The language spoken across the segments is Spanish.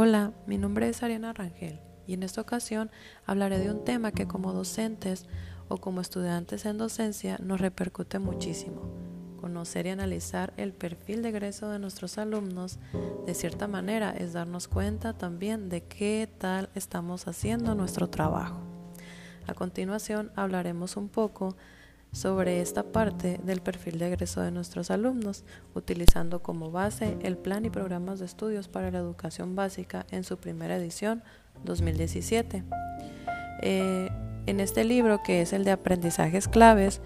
Hola, mi nombre es Ariana Rangel y en esta ocasión hablaré de un tema que como docentes o como estudiantes en docencia nos repercute muchísimo. Conocer y analizar el perfil de egreso de nuestros alumnos de cierta manera es darnos cuenta también de qué tal estamos haciendo nuestro trabajo. A continuación hablaremos un poco sobre esta parte del perfil de egreso de nuestros alumnos, utilizando como base el plan y programas de estudios para la educación básica en su primera edición 2017. Eh, en este libro, que es el de aprendizajes claves,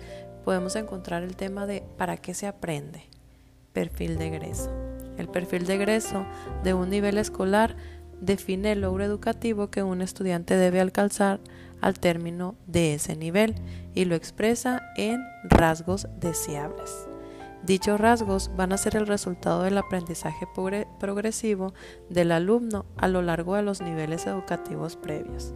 podemos encontrar el tema de ¿para qué se aprende? Perfil de egreso. El perfil de egreso de un nivel escolar define el logro educativo que un estudiante debe alcanzar al término de ese nivel y lo expresa en rasgos deseables. Dichos rasgos van a ser el resultado del aprendizaje progresivo del alumno a lo largo de los niveles educativos previos.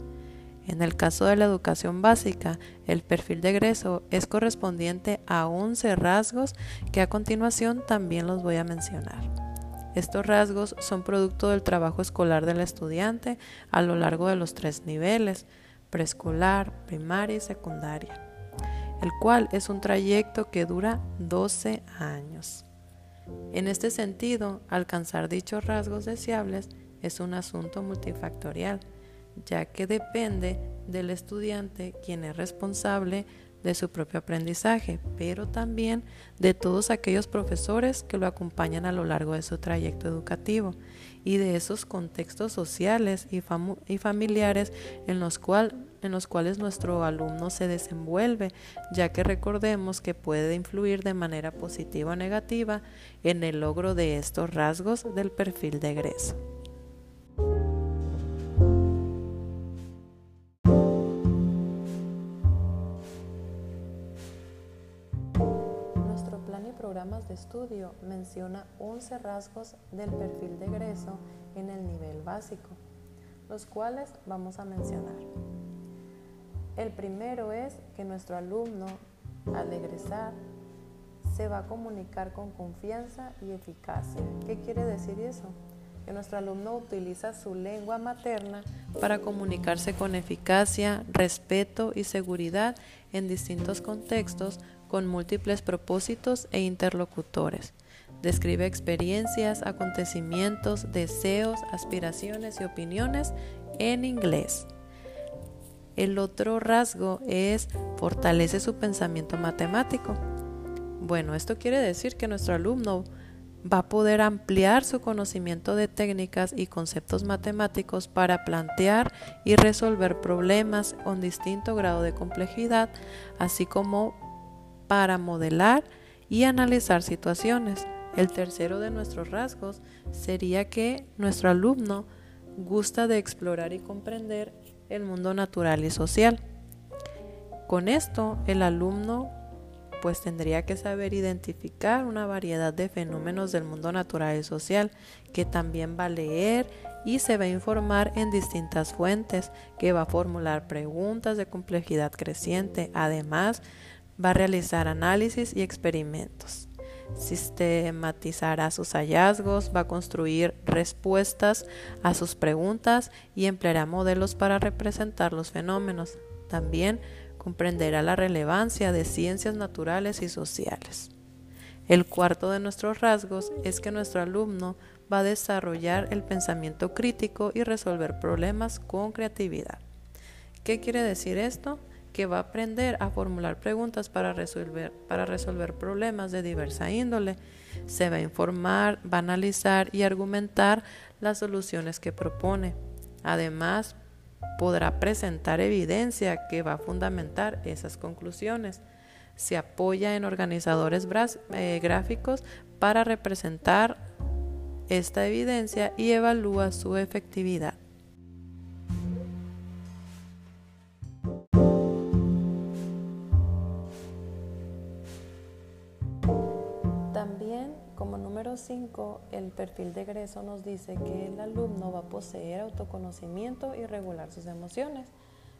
En el caso de la educación básica, el perfil de egreso es correspondiente a 11 rasgos que a continuación también los voy a mencionar. Estos rasgos son producto del trabajo escolar del estudiante a lo largo de los tres niveles, preescolar, primaria y secundaria, el cual es un trayecto que dura 12 años. En este sentido, alcanzar dichos rasgos deseables es un asunto multifactorial, ya que depende del estudiante quien es responsable de su propio aprendizaje, pero también de todos aquellos profesores que lo acompañan a lo largo de su trayecto educativo y de esos contextos sociales y, familiares en los, en los cuales nuestro alumno se desenvuelve, ya que recordemos que puede influir de manera positiva o negativa en el logro de estos rasgos del perfil de egreso. programas de estudio menciona 11 rasgos del perfil de egreso en el nivel básico, los cuales vamos a mencionar. El primero es que nuestro alumno, al egresar, se va a comunicar con confianza y eficacia. ¿Qué quiere decir eso? Que nuestro alumno utiliza su lengua materna para comunicarse con eficacia, respeto y seguridad en distintos contextos con múltiples propósitos e interlocutores. Describe experiencias, acontecimientos, deseos, aspiraciones y opiniones en inglés. El otro rasgo es fortalece su pensamiento matemático. Bueno, esto quiere decir que nuestro alumno va a poder ampliar su conocimiento de técnicas y conceptos matemáticos para plantear y resolver problemas con distinto grado de complejidad, así como para modelar y analizar situaciones. El tercero de nuestros rasgos sería que nuestro alumno gusta de explorar y comprender el mundo natural y social. Con esto, el alumno pues tendría que saber identificar una variedad de fenómenos del mundo natural y social, que también va a leer y se va a informar en distintas fuentes, que va a formular preguntas de complejidad creciente. Además, va a realizar análisis y experimentos. Sistematizará sus hallazgos, va a construir respuestas a sus preguntas y empleará modelos para representar los fenómenos. También comprenderá la relevancia de ciencias naturales y sociales. El cuarto de nuestros rasgos es que nuestro alumno va a desarrollar el pensamiento crítico y resolver problemas con creatividad. ¿Qué quiere decir esto? Que va a aprender a formular preguntas para resolver, para resolver problemas de diversa índole. Se va a informar, va a analizar y argumentar las soluciones que propone. Además, podrá presentar evidencia que va a fundamentar esas conclusiones. Se apoya en organizadores eh, gráficos para representar esta evidencia y evalúa su efectividad. Como número 5, el perfil de egreso nos dice que el alumno va a poseer autoconocimiento y regular sus emociones.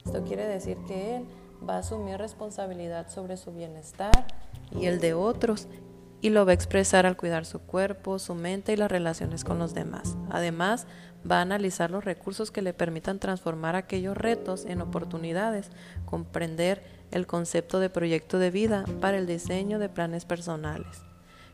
Esto quiere decir que él va a asumir responsabilidad sobre su bienestar y el de otros y lo va a expresar al cuidar su cuerpo, su mente y las relaciones con los demás. Además, va a analizar los recursos que le permitan transformar aquellos retos en oportunidades, comprender el concepto de proyecto de vida para el diseño de planes personales.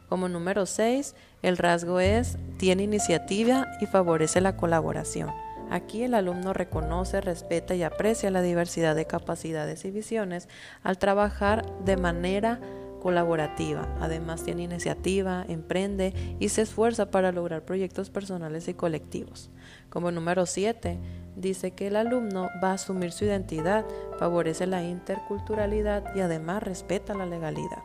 Como número 6, el rasgo es, tiene iniciativa y favorece la colaboración. Aquí el alumno reconoce, respeta y aprecia la diversidad de capacidades y visiones al trabajar de manera colaborativa. Además tiene iniciativa, emprende y se esfuerza para lograr proyectos personales y colectivos. Como número 7, dice que el alumno va a asumir su identidad, favorece la interculturalidad y además respeta la legalidad.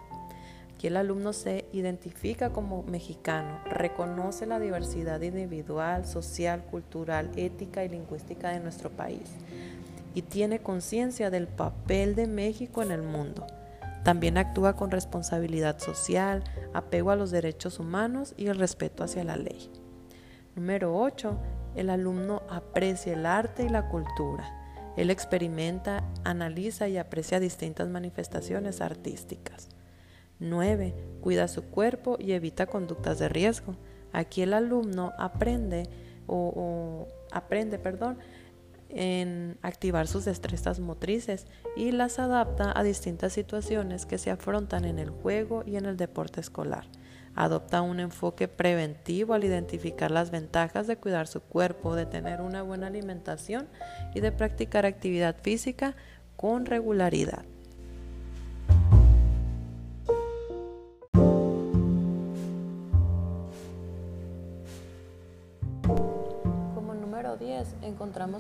Aquí el alumno se identifica como mexicano, reconoce la diversidad individual, social, cultural, ética y lingüística de nuestro país y tiene conciencia del papel de México en el mundo también actúa con responsabilidad social, apego a los derechos humanos y el respeto hacia la ley. Número 8. El alumno aprecia el arte y la cultura. Él experimenta, analiza y aprecia distintas manifestaciones artísticas. 9. Cuida su cuerpo y evita conductas de riesgo. Aquí el alumno aprende o, o aprende, perdón, en activar sus destrezas motrices y las adapta a distintas situaciones que se afrontan en el juego y en el deporte escolar. Adopta un enfoque preventivo al identificar las ventajas de cuidar su cuerpo, de tener una buena alimentación y de practicar actividad física con regularidad.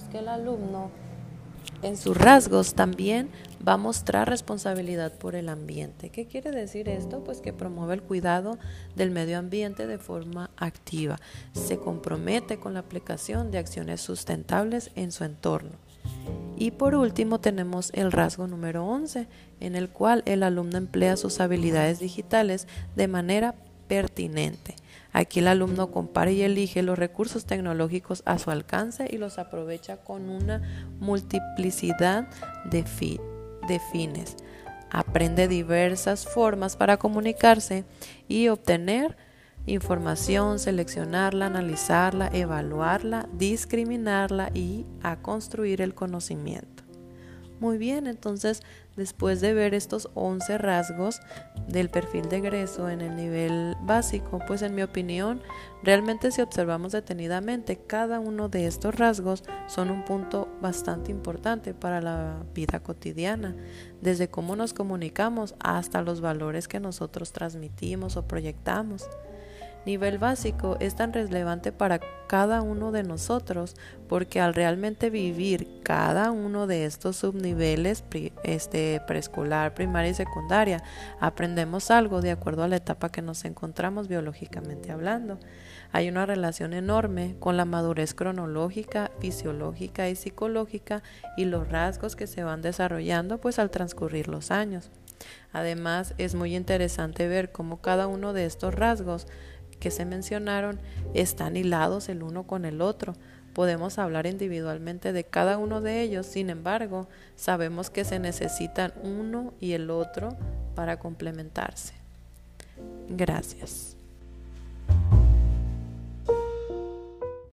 Que el alumno en sus rasgos también va a mostrar responsabilidad por el ambiente. ¿Qué quiere decir esto? Pues que promueve el cuidado del medio ambiente de forma activa. Se compromete con la aplicación de acciones sustentables en su entorno. Y por último tenemos el rasgo número 11, en el cual el alumno emplea sus habilidades digitales de manera pertinente. Aquí el alumno compara y elige los recursos tecnológicos a su alcance y los aprovecha con una multiplicidad de, fines. Aprende diversas formas para comunicarse y obtener información, seleccionarla, analizarla, evaluarla, discriminarla y a construir el conocimiento. Muy bien, entonces después de ver estos 11 rasgos del perfil de egreso en el nivel básico, pues en mi opinión, realmente si observamos detenidamente, cada uno de estos rasgos son un punto bastante importante para la vida cotidiana, desde cómo nos comunicamos hasta los valores que nosotros transmitimos o proyectamos nivel básico es tan relevante para cada uno de nosotros porque al realmente vivir cada uno de estos subniveles este, preescolar, primaria y secundaria, aprendemos algo de acuerdo a la etapa que nos encontramos biológicamente hablando. Hay una relación enorme con la madurez cronológica, fisiológica y psicológica y los rasgos que se van desarrollando pues al transcurrir los años. Además, es muy interesante ver cómo cada uno de estos rasgos que se mencionaron están hilados el uno con el otro. Podemos hablar individualmente de cada uno de ellos, sin embargo, sabemos que se necesitan uno y el otro para complementarse. Gracias.